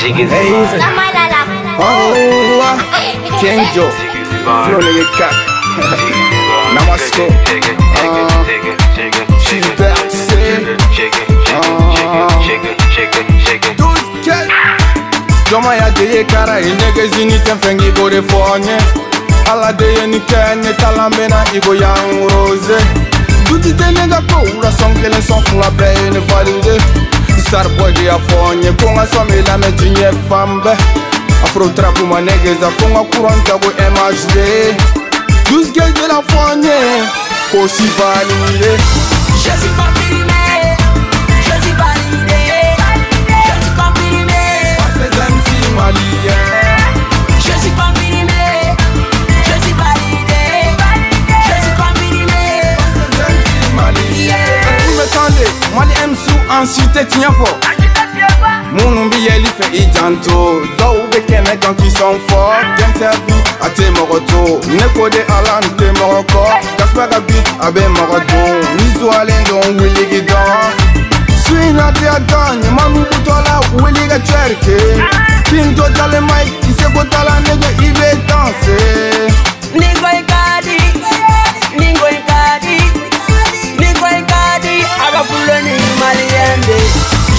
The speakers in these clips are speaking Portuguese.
Hey, easy. Oh, ah. Kenjo. Nigga cock. Namasko. Back, say. Joma ya deye kara inege zini temfengi gore fonye Ala deye ni kenye talambe na igo yang rose Duti te nega ko ura song kelen song fula beye ni valide saribodi afonye konga somila me jinye fambe afro afrotrapu manegeza konga kuranta ku mhd dusgezela fonye kosivaliye MC en cité tiɲɛ fɔ minnu bi yɛli fɛ i janto dɔw bɛ kɛnɛ kan k'i sɔn fɔ dɛnsɛbi a tɛ mɔgɔ to ne ko de ala n tɛ mɔgɔ kɔ kaspa ka bit a bɛ mɔgɔ don ni zuwalen don wiligi dɔn suina tɛ a dɔn ɲama nugutɔla wuli ka cɛri ke pinto dalen mike i seko tala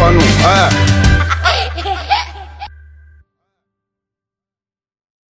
tava no. É.